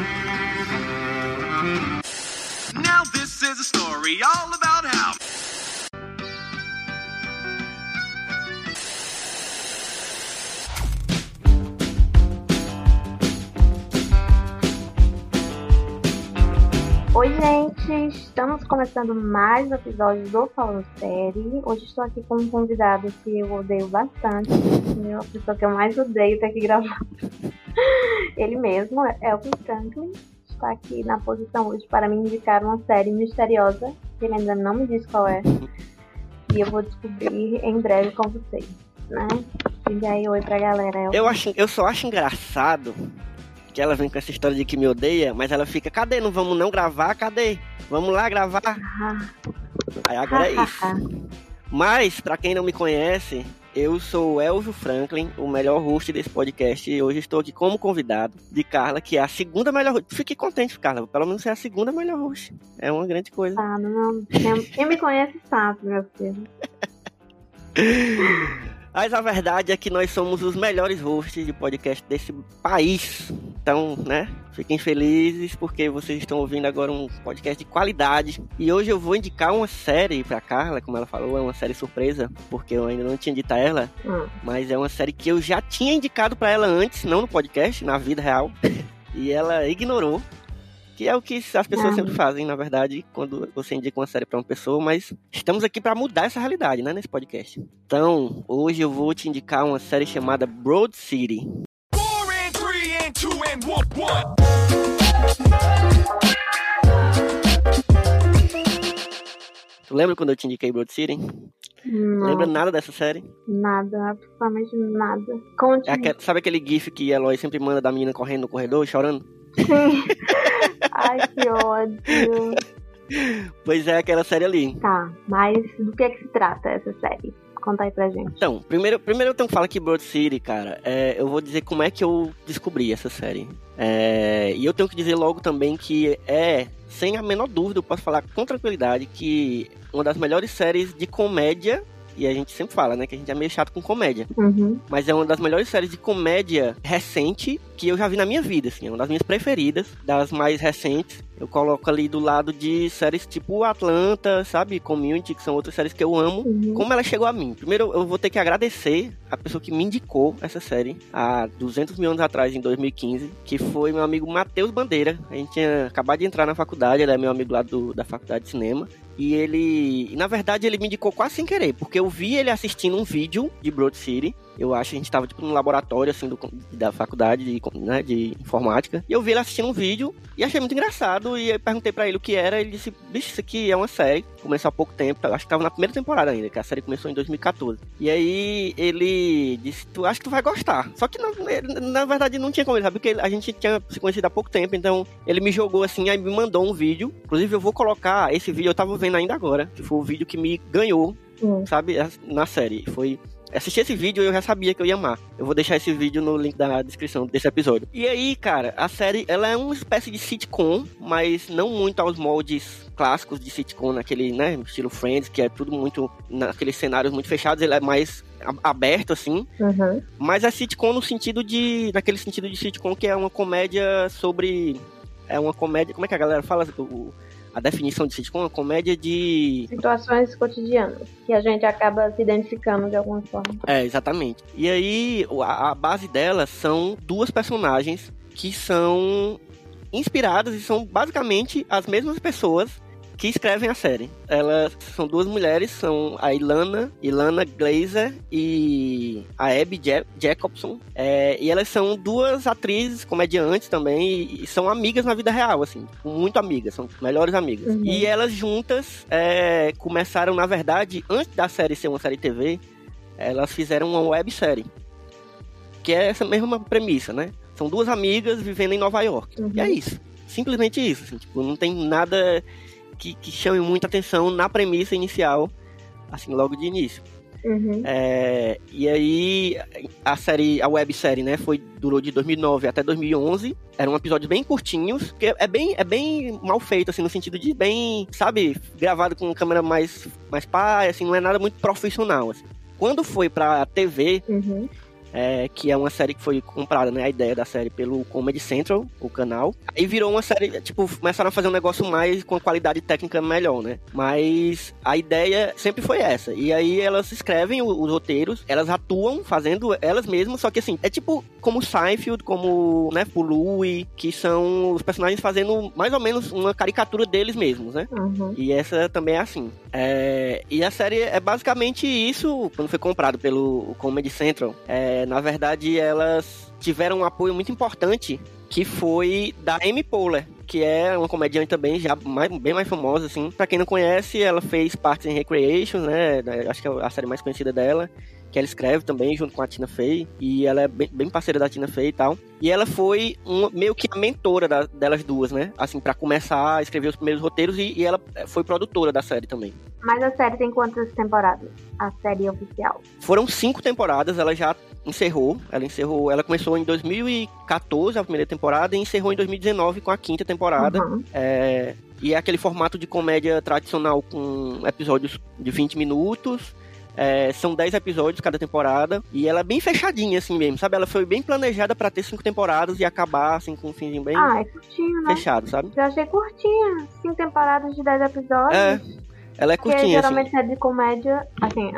Now this is a story all about how. Oi, gente! Estamos começando mais um episódio do Falando Série. Hoje estou aqui com um convidado que eu odeio bastante. É a pessoa que eu mais odeio ter que gravar. Ele mesmo, é o Franklin. Está aqui na posição hoje para me indicar uma série misteriosa, que ele ainda não me disse qual é. E eu vou descobrir em breve com vocês, né? Diga aí oi pra galera. Eu, acho, eu só acho engraçado que ela vem com essa história de que me odeia, mas ela fica, cadê? Não vamos não gravar? Cadê? Vamos lá gravar? Ah, Aí agora é isso. Mas, pra quem não me conhece, eu sou o Elvio Franklin, o melhor host desse podcast, e hoje estou aqui como convidado de Carla, que é a segunda melhor host. Fique contente, Carla, pelo menos é a segunda melhor host. É uma grande coisa. Tá, não, quem me conhece sabe, meu filho. Mas a verdade é que nós somos os melhores hosts de podcast desse país. Então, né? Fiquem felizes porque vocês estão ouvindo agora um podcast de qualidade. E hoje eu vou indicar uma série pra Carla, como ela falou, é uma série surpresa, porque eu ainda não tinha dito a ela, Hum. mas é uma série que eu já tinha indicado pra ela antes, não no podcast, na vida real. e ela ignorou. Que é o que as pessoas Ah. sempre fazem, na verdade, quando você indica uma série pra uma pessoa, mas estamos aqui pra mudar essa realidade, né, nesse podcast. Então, hoje eu vou te indicar uma série chamada Broad City. Four and three and two and one, one. Tu lembra quando eu te indiquei Broad City? Não, Lembra nada dessa série? nada, absolutamente nada. Conte. É aquele- sabe aquele gif que a Eloy sempre manda da menina correndo no corredor, chorando? Ai, que ódio. Pois é, aquela série ali. Tá, mas do que é que se trata essa série? Conta aí pra gente. Então, primeiro, primeiro eu tenho que falar que Broad City, cara, é, eu vou dizer como é que eu descobri essa série. É, e eu tenho que dizer logo também que é, sem a menor dúvida, eu posso falar com tranquilidade que uma das melhores séries de comédia, e a gente sempre fala, né, que a gente é meio chato com comédia, Uhum. mas é uma das melhores séries de comédia recente que eu já vi na minha vida, assim, é uma das minhas preferidas, das mais recentes. Eu coloco ali do lado de séries tipo Atlanta, sabe, Community, que são outras séries que eu amo. Uhum. Como ela chegou a mim? Primeiro, eu vou ter que agradecer a pessoa que me indicou essa série há 200 mil anos atrás, em 2015, que foi meu amigo Matheus Bandeira. A gente tinha acabado de entrar na faculdade, ele é meu amigo lá do, da faculdade de cinema. E ele, na verdade, ele me indicou quase sem querer, porque eu vi ele assistindo um vídeo de Broad City. Eu acho a gente tava tipo no laboratório assim do, da faculdade de, né, de informática. E eu vi ele assistindo um vídeo e achei muito engraçado. E eu perguntei pra ele o que era. Ele disse: Bicho, isso aqui é uma série. Começou há pouco tempo. Acho que tava na primeira temporada ainda, que a série começou em 2014. E aí ele disse: Tu acha que tu vai gostar. Só que na, na verdade não tinha como ele sabe, porque a gente tinha se conhecido há pouco tempo. Então ele me jogou assim, aí me mandou um vídeo. Inclusive eu vou colocar esse vídeo, eu tava vendo ainda agora. Que foi o vídeo que me ganhou Hum. sabe, na série. Foi. Assistir esse vídeo eu já sabia que eu ia amar. Eu vou deixar esse vídeo no link da descrição desse episódio. E aí, cara, a série ela é uma espécie de sitcom, mas não muito aos moldes clássicos de sitcom, naquele, né, estilo Friends, que é tudo muito naqueles cenários muito fechados, ele é mais aberto assim, Uhum. mas é sitcom no sentido de naquele sentido de sitcom que é uma comédia sobre é uma comédia, como é que a galera fala o- a definição de sitcom, é uma comédia de Situações cotidianas que a gente acaba se identificando de alguma forma. É, exatamente. E aí, a, a base dela são duas personagens que são inspiradas e são basicamente as mesmas pessoas que escrevem a série. Elas são duas mulheres, são a Ilana, Ilana Glazer e a Abby Ja- Jacobson. É, e elas são duas atrizes, comediantes também, e, e são amigas na vida real, assim, muito amigas, são melhores amigas. Uhum. E elas juntas é, começaram, na verdade, antes da série ser uma série TV, elas fizeram uma websérie. Que é essa mesma premissa, né? São duas amigas vivendo em Nova York. Uhum. E é isso. Simplesmente isso. assim, tipo, não tem nada que, que chame muita atenção na premissa inicial, assim, logo de início. Uhum. É, e aí, a série, a websérie, né, foi, durou de 2009 até 2011. Eram episódios bem curtinhos, que é bem, é bem mal feito, assim, no sentido de bem, sabe, gravado com câmera mais, mais pai, assim, não é nada muito profissional, assim. Quando foi pra TV, Uhum. É, que é uma série que foi comprada, né? A ideia da série pelo Comedy Central, o canal. Aí virou uma série, tipo, começaram a fazer um negócio mais com qualidade técnica melhor, né? Mas a ideia sempre foi essa. E aí elas escrevem os, os roteiros, elas atuam fazendo elas mesmas, só que assim, é tipo como Seinfeld, como, né, Louie, que são os personagens fazendo mais ou menos uma caricatura deles mesmos, né? Uhum. E essa também é assim. É, e a série é basicamente isso, quando foi comprado pelo Comedy Central. É, na verdade, elas tiveram um apoio muito importante, que foi da Amy Poehler, que é uma comediante também já mais, bem mais famosa, assim. Pra quem não conhece, ela fez Parks and Recreation, né? Acho que é a série mais conhecida dela que ela escreve também junto com a Tina Fey e ela é bem, bem parceira da Tina Fey e tal. E ela foi uma, meio que a mentora da, delas duas, né? Assim, para começar a escrever os primeiros roteiros e, e, ela foi produtora da série também. Mas a série tem quantas temporadas? A série oficial? Foram cinco temporadas, ela já encerrou. Ela encerrou, ela começou em 2014 a primeira temporada e encerrou em 2019 com a quinta temporada. Uhum. É, e é aquele formato de comédia tradicional com episódios de 20 minutos é, são 10 episódios cada temporada. E ela é bem fechadinha, assim mesmo, sabe? Ela foi bem planejada para ter cinco temporadas e acabar, assim, com um finzinho bem ah, é curtinho, né? fechado, sabe? Eu achei curtinha. Cinco temporadas de 10 episódios. É. Ela é Porque curtinha, geralmente assim. é de comédia, assim,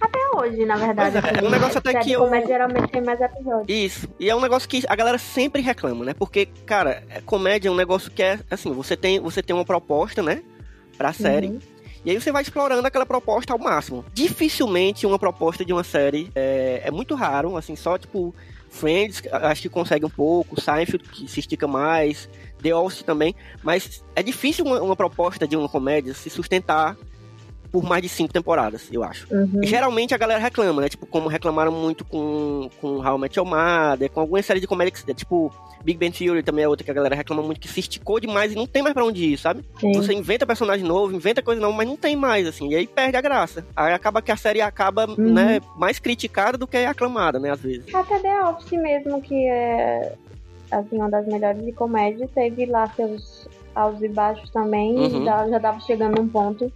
até hoje, na verdade. Pois é, assim, é um negócio até série que de eu- comédia geralmente tem mais episódios. Isso. E é um negócio que a galera sempre reclama, né? Porque, cara, é- comédia é um negócio que é, assim, você tem, você tem uma proposta, né? Pra série. Uhum. E aí você vai explorando aquela proposta ao máximo. Dificilmente uma proposta de uma série é, é muito raro, assim, só tipo Friends, acho que consegue um pouco, Seinfeld que se estica mais, The Office também, mas é difícil uma, uma proposta de uma comédia se sustentar por mais de cinco temporadas, eu acho. Uhum. Geralmente a galera reclama, né? Tipo, como reclamaram muito com, com How I Met Your Mother, com algumas séries de comédia, que, tipo, Big Bang Theory também é outra que a galera reclama muito, que se esticou demais e não tem mais pra onde ir, sabe? Sim. Você inventa personagem novo, inventa coisa nova, mas não tem mais, assim, e aí perde a graça. Aí acaba que a série acaba, Uhum. né, mais criticada do que aclamada, né, às vezes. Até The Office mesmo, que é assim, uma das melhores de comédia, teve lá seus altos e baixos também, Uhum. já, já tava chegando num ponto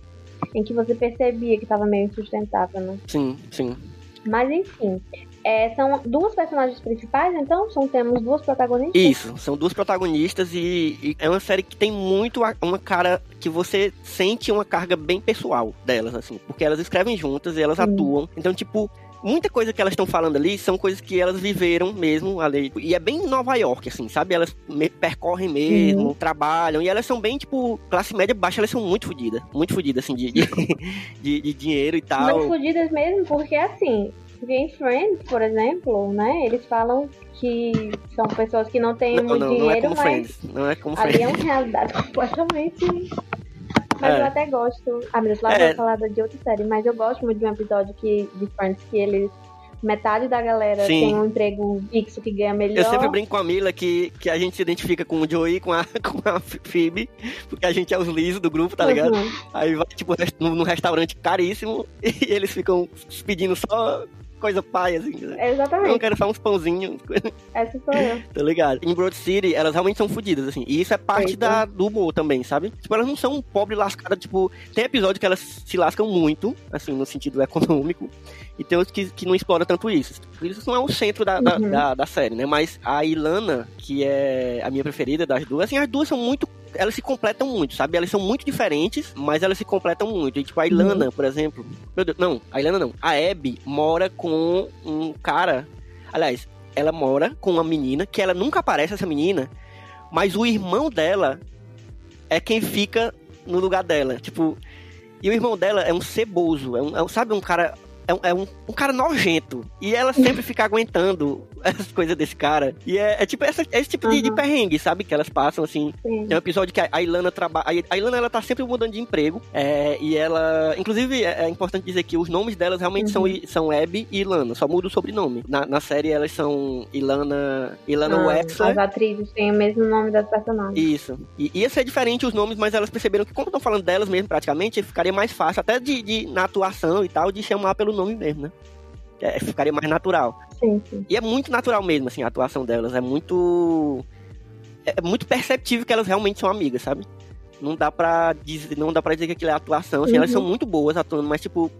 em que você percebia que tava meio insustentável, né? Sim, sim. Mas enfim, é, são duas personagens principais, então? São, temos duas protagonistas? Isso, são duas protagonistas e, e é uma série que tem muito a- uma cara que você sente uma carga bem pessoal delas, assim, porque elas escrevem juntas e elas Sim. atuam. Então, tipo, muita coisa que elas estão falando ali são coisas que elas viveram mesmo ali. E é bem Nova York, assim, sabe? Elas me- percorrem mesmo, trabalham, e elas são bem, tipo, classe média baixa, elas são muito fodidas. Muito fodidas, assim, de, de, de- de dinheiro e tal. Mas fodidas mesmo, porque assim, porque em Friends, por exemplo, né, eles falam que são pessoas que não têm Não, muito não, não é dinheiro, como mas Friends. Não é como ali Friends. é uma realidade completamente. Mas É. eu até gosto. Deus, lá É. falar de outra série, mas eu gosto muito de um episódio que, de Friends que eles. Metade da galera Sim. tem um emprego fixo que ganha melhor. Eu sempre brinco com a Mila que, que a gente se identifica com o Joey e com a, com a Phoebe, porque a gente é os lisos do grupo, tá ligado? Uhum. Aí vai, tipo, num restaurante caríssimo e eles ficam pedindo só coisa pai, assim. né? Eu não Exatamente, quero só uns pãozinhos, essa sou eu. tá ligado? Em Broad City, elas realmente são fodidas, assim. E isso é parte Eita. da, do humor também, sabe? Tipo, elas não são um pobre lascada, tipo... Tem episódio que elas se lascam muito, assim, no sentido econômico. E tem outros que, que não exploram tanto isso. Isso não é o centro da, da, Uhum. da, da série, né? Mas a Ilana, que é a minha preferida das duas, assim, as duas são muito... Elas se completam muito, sabe? Elas são muito diferentes, mas elas se completam muito. E, tipo, a Ilana, por exemplo... Meu Deus, não, a Ilana não. A Abby mora com um cara... Aliás, ela mora com uma menina que ela nunca aparece essa menina, mas o irmão dela é quem fica no lugar dela. Tipo, e o irmão dela é um ceboso, é um, é um- sabe, um cara. É, um, é um, um cara nojento. E ela sempre fica aguentando essas coisas desse cara. E é, é tipo essa, esse tipo de, de Uhum. perrengue, sabe? Que elas passam assim. Sim. Tem um episódio que a Ilana trabalha. A Ilana ela tá sempre mudando de emprego. é, e ela. Inclusive, é, é importante dizer que os nomes delas realmente são, Uhum. são Abby e Ilana. Só muda o sobrenome. Na, na série elas são Ilana. Ilana Ah, Wexler. as atrizes têm o mesmo nome das personagens. Isso. E ia ser diferente os nomes, mas elas perceberam que, como estão falando delas mesmo, praticamente, ficaria mais fácil, até de, de- na atuação e tal, de chamar pelo nome mesmo, né? É, ficaria mais natural. Sim, sim. E é muito natural mesmo, assim, a atuação delas. É muito. É muito perceptível que elas realmente são amigas, sabe? Não dá pra dizer, não dá pra dizer que aquilo é atuação. Assim, Uhum. Elas são muito boas atuando, mas, tipo.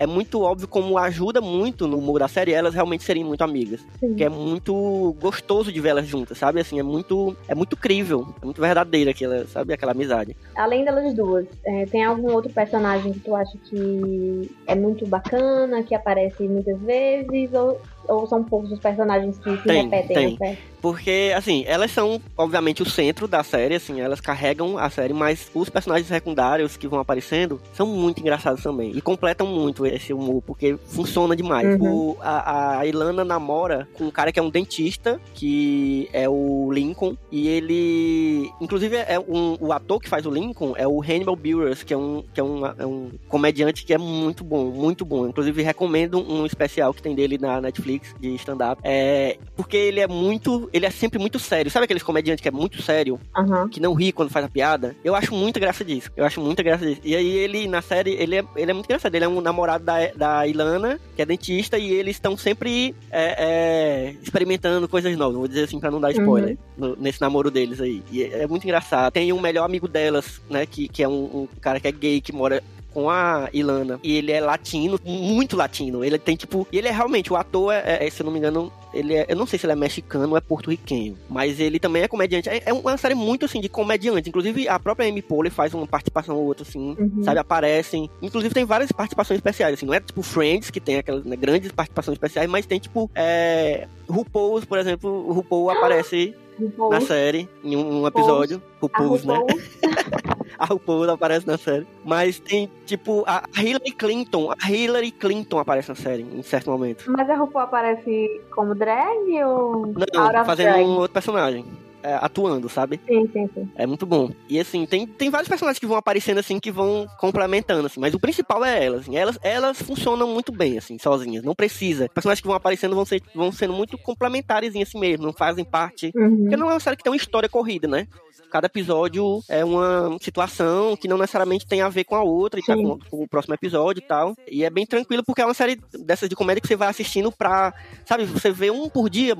É muito óbvio como ajuda muito no humor da série elas realmente serem muito amigas. Sim. Que é muito gostoso de ver elas juntas, sabe? Assim, é muito, é muito crível, é muito verdadeira aquela, sabe? Aquela amizade. Além delas duas, é, tem algum outro personagem que tu acha que é muito bacana, que aparece muitas vezes, ou, ou são poucos os personagens que se Tem, repetem tem. série? Porque, assim, elas são, obviamente, o centro da série, assim, elas carregam a série, mas os personagens secundários que vão aparecendo são muito engraçados também. E completam muito esse humor, porque funciona demais. Uhum. O, a, a Ilana namora com um cara que é um dentista, que é o Lincoln, e ele. Inclusive, é um, o ator que faz o Lincoln é o Hannibal Buress, que é um, que é um, é um comediante que é muito bom, muito bom. Inclusive, recomendo um especial que tem dele na Netflix de stand-up. É, porque ele é muito. Ele é sempre muito sério. Sabe aqueles comediantes que é muito sério? Aham. que não ri quando faz a piada. Eu acho muita graça disso. Eu acho muita graça disso. E aí ele, na série, ele é, ele é muito engraçado. Ele é um namorado da, da Ilana, que é dentista, e eles estão sempre é, é, experimentando coisas novas. Vou dizer assim pra não dar spoiler no- nesse namoro deles aí. E é, é muito engraçado. Tem um melhor amigo delas, né? Que, que é um, um cara que é gay, que mora com a Ilana. E ele é latino, muito latino. Ele tem, tipo. E ele é realmente, o ator, é, é, se eu não me engano, ele é. Eu não sei se ele é mexicano ou é porto-riquenho. Mas ele também é comediante. É, é uma série muito assim de comediante. Inclusive, a própria Amy Poehler faz uma participação ou outra, assim, Uhum. sabe? Aparecem. Inclusive, tem várias participações especiais, assim. Não é tipo Friends, que tem aquelas né, grandes participações especiais, mas tem, tipo, é. RuPaul, por exemplo, o RuPaul aparece RuPaul, na série, em um, um episódio. a RuPaul, né? A RuPaul aparece na série. Mas tem, tipo, a Hillary Clinton. A Hillary Clinton aparece na série, em certo momento. Mas a RuPaul aparece como drag ou Não, fazendo drag? um outro personagem. é, atuando, sabe? Sim, sim, sim. É muito bom. E assim, tem, tem vários personagens que vão aparecendo assim, que vão complementando, assim. Mas o principal é elas. assim. Elas, elas funcionam muito bem, assim, sozinhas. Não precisa. Personagens que vão aparecendo vão, ser, vão sendo muito complementares em si mesmo. Não fazem parte Uhum. porque não é uma série que tem uma história corrida, né? Cada episódio é uma situação que não necessariamente tem a ver com a outra e tá com, com o próximo episódio e tal. E é bem tranquilo porque é uma série dessas de comédia que você vai assistindo pra, sabe, você vê um por dia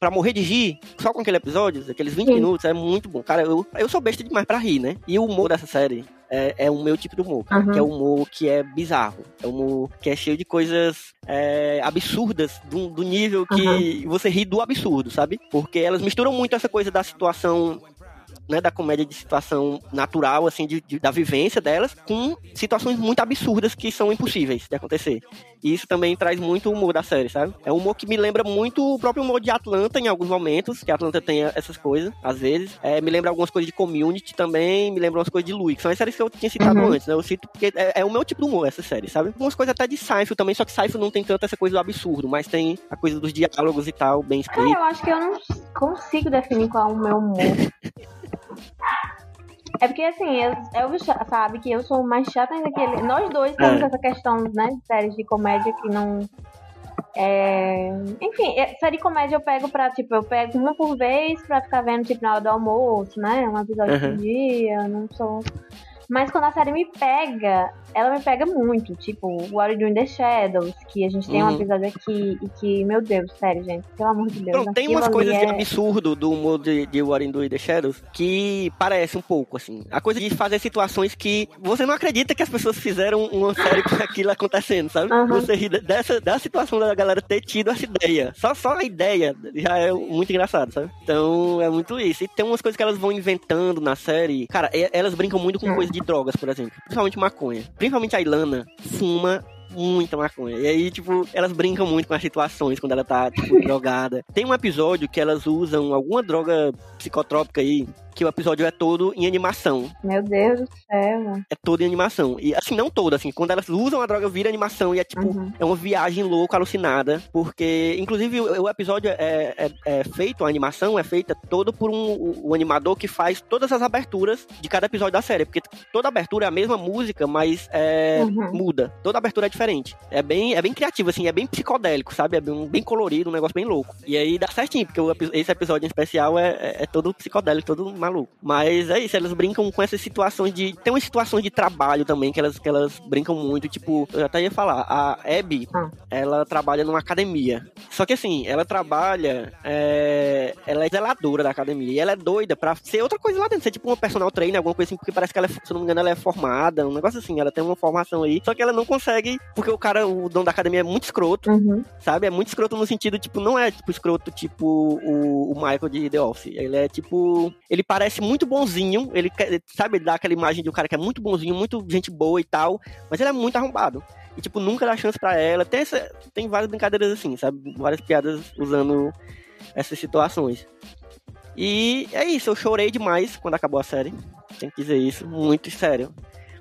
pra morrer de rir, só com aquele episódio, aqueles 20 Sim. minutos, é muito bom. Cara, eu, eu sou besta demais pra rir, né? E o humor dessa série é, é o meu tipo de humor, cara, Aham. que é o humor que é bizarro. É um humor que é cheio de coisas é, absurdas, do, do nível que você ri do absurdo, sabe? Porque elas misturam muito essa coisa da situação né, da comédia de situação natural, assim, de, de- da vivência delas, com situações muito absurdas que são impossíveis de acontecer. E isso também traz muito humor da série, sabe? É um humor que me lembra muito o próprio humor de Atlanta em alguns momentos, que Atlanta tem essas coisas, às vezes. É, me lembra algumas coisas de Community também, me lembra umas coisas de Louis, que são as séries que eu tinha citado Uhum. antes, né? Eu cito porque é, é o meu tipo de humor, essa série, sabe? Algumas coisas até de Seinfeld também, só que Seinfeld não tem tanto essa coisa do absurdo, mas tem a coisa dos diálogos e tal, bem Cara, escrito. eu acho que eu não consigo definir qual é o meu humor. É porque assim, eu, sabe que eu sou mais chata ainda que ele. Nós dois temos É. essa questão, né, de séries de comédia que não. É... Enfim, é- série de comédia eu pego pra, tipo, eu pego uma por vez pra ficar vendo, tipo, na hora do almoço, né? Um episódio Uhum. por dia, não sou. Mas quando a série me pega, ela me pega muito. Tipo, What You Do in the Shadows, que a gente tem um Uhum. episódio aqui e que, meu Deus, sério, gente, pelo amor de Deus. Pronto, tem umas coisas de é- absurdo do humor de, de What Do in the Shadows que parece um pouco, assim. A coisa de fazer situações que você não acredita que as pessoas fizeram uma série com aquilo acontecendo, sabe? Aham. Você ri dessa, da situação da galera ter tido essa ideia. Só, só a ideia já é muito engraçado, sabe? Então é muito isso. E tem umas coisas que elas vão inventando na série. Cara, elas brincam muito com Hum. coisa de drogas, por exemplo. Principalmente maconha. Principalmente a Ilana fuma muita maconha. E aí, tipo, elas brincam muito com as situações quando ela tá, tipo, drogada. Tem um episódio que elas usam alguma droga psicotrópica aí, que o episódio é todo em animação. Meu Deus do céu. É todo em animação. E assim, não toda, assim, quando elas usam a droga, vira animação e é tipo, Uhum. é uma viagem louca, alucinada. Porque, inclusive, o, o episódio é, é, é feito, a animação é feita todo por um o, animador que faz todas as aberturas de cada episódio da série. Porque toda abertura é a mesma música, mas é, Uhum. muda. Toda abertura é diferente. É bem, é bem criativo, assim, é bem psicodélico, sabe? É bem, bem colorido, um negócio bem louco. E aí dá certinho, porque o esse episódio em especial é, é, é todo psicodélico, todo maluco. Mas é isso, elas brincam com essas situações de. Tem umas situações de trabalho também que elas, que elas brincam muito. Tipo, eu até ia falar, a Abby, Ah. ela trabalha numa academia. Só que assim, ela trabalha. é, Ela é zeladora da academia. E ela é doida pra ser outra coisa lá dentro. Ser tipo uma personal trainer, alguma coisa assim, porque parece que ela, é, se não me engano, ela é formada, um negócio assim. Ela tem uma formação aí. Só que ela não consegue Porque o cara, o dono da academia é muito escroto, Uhum. sabe? É muito escroto no sentido, tipo, não é tipo escroto tipo o, o Michael de The Office. Ele é tipo. Ele parece muito bonzinho. Ele sabe, ele dá aquela imagem de um cara que é muito bonzinho, muito gente boa e tal. Mas ele é muito arrombado. E, tipo, nunca dá chance pra ela. Tem, essa, tem várias brincadeiras assim, sabe? Várias piadas usando essas situações. E é isso, eu chorei demais quando acabou a série. Tem que dizer isso, muito sério.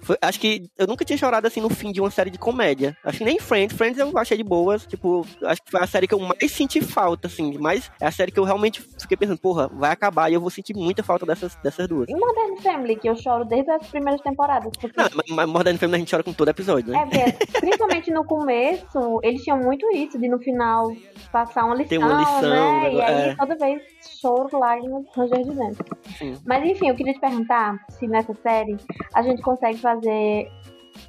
Foi- acho que eu nunca tinha chorado assim no fim de uma série de comédia. Acho que nem Friends. Friends eu achei de boas. Tipo, acho que foi a série que eu mais senti falta, assim. Mas é a série que eu realmente fiquei pensando, porra, vai acabar e eu vou sentir muita falta dessas, dessas duas. E Modern Family, que eu choro desde as primeiras temporadas. Porque Não, mas- Modern Family a gente chora com todo episódio, né? É, porque, principalmente no começo, eles tinham muito isso, de no final passar uma lição, Ter uma lição, né? E aí é. toda vez choro, lágrimas, ranger de dentro. Sim. Mas enfim, eu queria te perguntar se nessa série a gente consegue fazer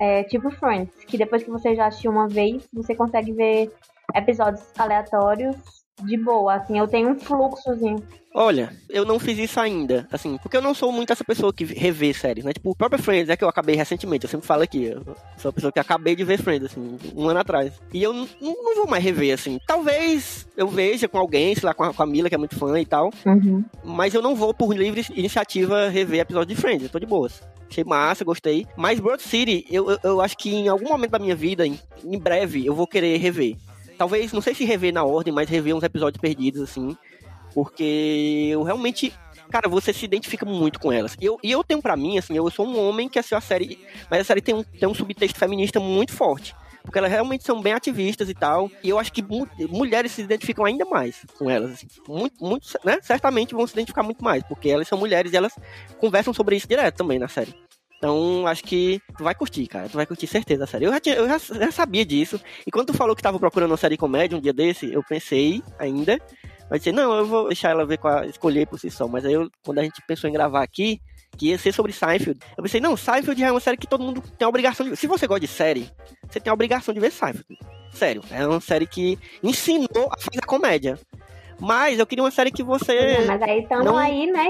é, tipo Friends, que depois que você já assistiu uma vez, você consegue ver episódios aleatórios de boa, assim, eu tenho um fluxozinho. Olha, eu não fiz isso ainda, assim, porque eu não sou muito essa pessoa que revê séries, né? Tipo, o próprio Friends é que eu acabei recentemente, eu sempre falo aqui, eu sou a pessoa que acabei de ver Friends, assim, um ano atrás. E eu não vou mais rever, assim. Talvez eu veja com alguém, sei lá, com a, com a Mila, que é muito fã e tal, Uhum. mas eu não vou, por livre iniciativa, rever episódio de Friends, eu tô de boas. Achei massa, gostei. Mas Broad City, eu, eu, eu acho que em algum momento da minha vida, em, em breve, eu vou querer rever. Talvez, não sei se rever na ordem, mas rever uns episódios perdidos, assim. Porque eu realmente. Cara, você se identifica muito com elas. E eu, e eu tenho pra mim, assim, eu sou um homem que assistiu a série. Mas a série tem um, tem um subtexto feminista muito forte. Porque elas realmente são bem ativistas e tal. E eu acho que mu- mulheres se identificam ainda mais com elas. Assim. Muito, muito, né? Certamente vão se identificar muito mais. Porque elas são mulheres e elas conversam sobre isso direto também na série. Então, acho que tu vai curtir, cara. Tu vai curtir certeza a série. Eu já, tinha- eu já, já sabia disso. E quando tu falou que tava procurando uma série comédia um dia desse, eu pensei ainda. Mas disse, não, eu vou deixar ela ver qual, escolher por si só. Mas aí, eu, quando a gente pensou em gravar aqui, que ia ser sobre Seinfeld, eu pensei, não, Seinfeld é uma série que todo mundo tem a obrigação de ver. Se você gosta de série, você tem a obrigação de ver Seinfeld. Sério, é uma série que ensinou a fazer comédia. Mas eu queria uma série que você. Mas aí estamos não- aí, né?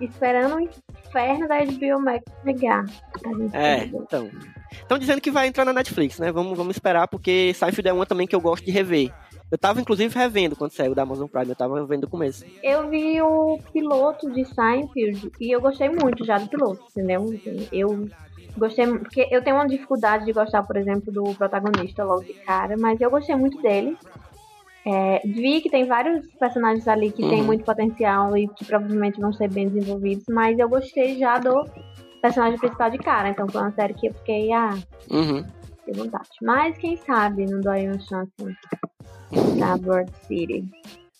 Esperando o inferno da HBO Max gente É, então. Estão dizendo que vai entrar na Netflix, né? Vamos, vamos esperar, porque Seinfeld é uma também que eu gosto de rever. Eu tava, inclusive, revendo quando saiu da Amazon Prime, eu tava vendo o começo. Eu vi o piloto de Seinfeld e eu gostei muito já do piloto, entendeu? Eu gostei, porque eu tenho uma dificuldade de gostar, por exemplo, do protagonista logo de cara, mas eu gostei muito dele. É, vi que tem vários personagens ali que Uhum. muito potencial e que provavelmente vão ser bem desenvolvidos, mas eu gostei já do personagem principal de cara, então foi uma série que eu fiquei, ah, Uhum. de vontade. Mas quem sabe não dói uma chance da Broad City.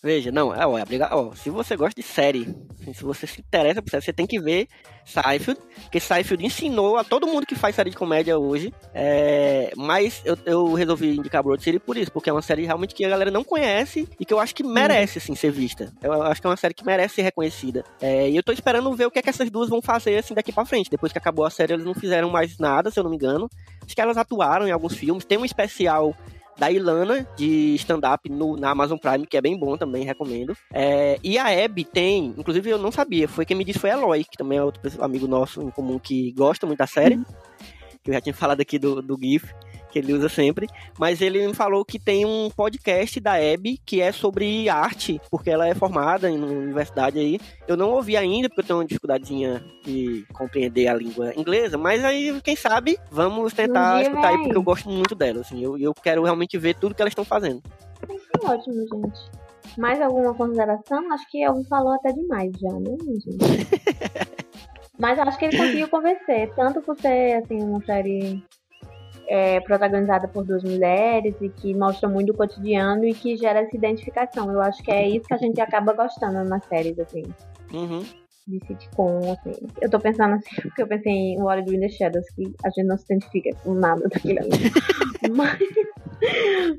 Veja, não, é, ó, é obriga- ó, se você gosta de série, assim, se você se interessa por série, você tem que ver Seinfeld, porque Seinfeld ensinou a todo mundo que faz série de comédia hoje, é, mas eu, eu resolvi indicar Broad City por isso, porque é uma série realmente que a galera não conhece e que eu acho que merece, assim, ser vista. Eu acho que é uma série que merece ser reconhecida. É, e eu tô esperando ver o que, é que essas duas vão fazer, assim, daqui pra frente. Depois que acabou a série, eles não fizeram mais nada, se eu não me engano. Acho que elas atuaram em alguns filmes, tem um especial da Ilana, de stand-up no- na Amazon Prime, que é bem bom também, recomendo. É, e a Abby tem, inclusive eu não sabia, foi quem me disse foi a Eloy, que também é outro amigo nosso em comum que gosta muito da série. Que eu já tinha falado aqui do, do GIF, que ele usa sempre. Mas ele me falou que tem um podcast da Abby que é sobre arte, porque ela é formada em uma universidade aí. Eu não ouvi ainda, porque eu tenho uma dificuldadezinha de compreender a língua inglesa, mas aí, quem sabe, vamos tentar Um escutar aí, porque eu gosto muito dela, assim. Eu, eu quero realmente ver tudo que elas estão fazendo. Ótimo, gente. Mais alguma consideração? Acho que eu falou até demais já, né, gente? Mas acho que ele conseguiu convencer, tanto por ser assim, uma série é, protagonizada por duas mulheres e que mostra muito o cotidiano e que gera essa identificação. Eu acho que é isso que a gente acaba gostando nas séries, assim, Uhum. de sitcom, assim. Eu tô pensando assim, porque eu pensei em What Do in the Shadows, que a gente não se identifica com nada daquilo ali. mas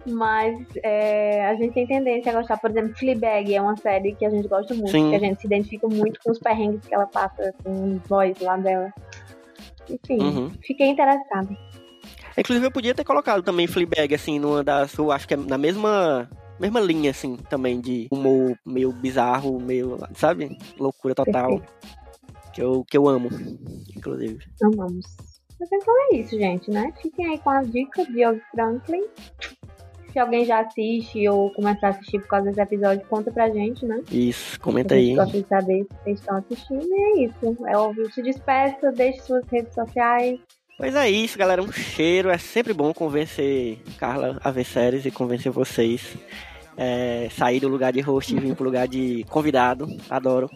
mas é, a gente tem tendência a gostar, por exemplo, Fleabag é uma série que a gente gosta muito, Sim. que a gente se identifica muito com os perrengues que ela passa, com os boys lá dela. Enfim, Uhum. fiquei interessada. Inclusive, eu podia ter colocado também Fleabag, assim, numa das. Eu acho que é na mesma. Mesma linha, assim, também, de humor meio bizarro, meio. Sabe? Loucura total. Que eu, que eu amo, inclusive. Amamos. Mas então é isso, gente, né? Fiquem aí com a dica de Elvis Franklin. Se alguém já assiste ou começar a assistir por causa desse episódio, conta pra gente, né? Isso, comenta aí. gosta de saber se vocês estão assistindo. E é isso. É óbvio. Se despeça, deixe suas redes sociais. Pois é isso, galera. Um cheiro. É sempre bom convencer Carla a ver séries e convencer vocês. É, sair do lugar de host e vir pro lugar de convidado. Adoro.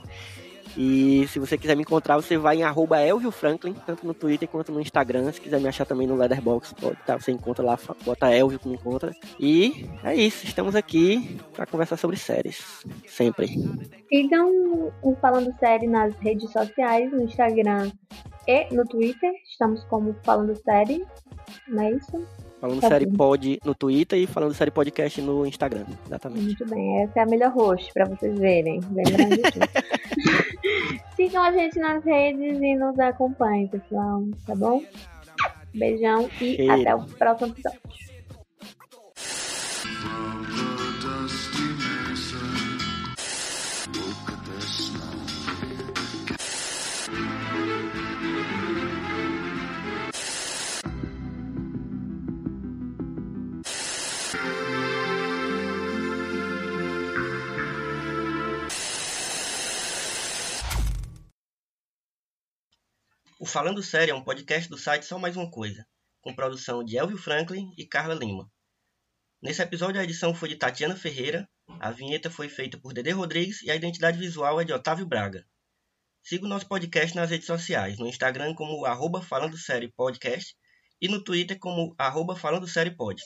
E se você quiser me encontrar, você vai em arroba Elvio Franklin, tanto no Twitter quanto no Instagram. Se quiser me achar também no Letterboxd, pode, tá? Você encontra lá, bota Elvio que me encontra. E é isso, estamos aqui para conversar sobre séries. Sempre. Sigam o Falando Série nas redes sociais, no Instagram e no Twitter. Estamos como Falando Série. Não é isso? Falando Tá série bom. pod no Twitter e falando série podcast no Instagram. Exatamente. Muito bem, essa é a melhor host pra vocês verem. Lembrando. Sigam a gente nas redes e nos acompanhem, pessoal. Tá bom? Beijão e Cheiro. até o próximo episódio. Falando Sério é um podcast do site Só Mais Uma Coisa, com produção de Elvio Franklin e Carla Lima. Nesse episódio a edição foi de Tatiana Ferreira, a vinheta foi feita por Dede Rodrigues e a identidade visual é de Otávio Braga. Siga o nosso podcast nas redes sociais, no Instagram como arroba Falando Série Podcast e no Twitter como arroba Falando Série Pod.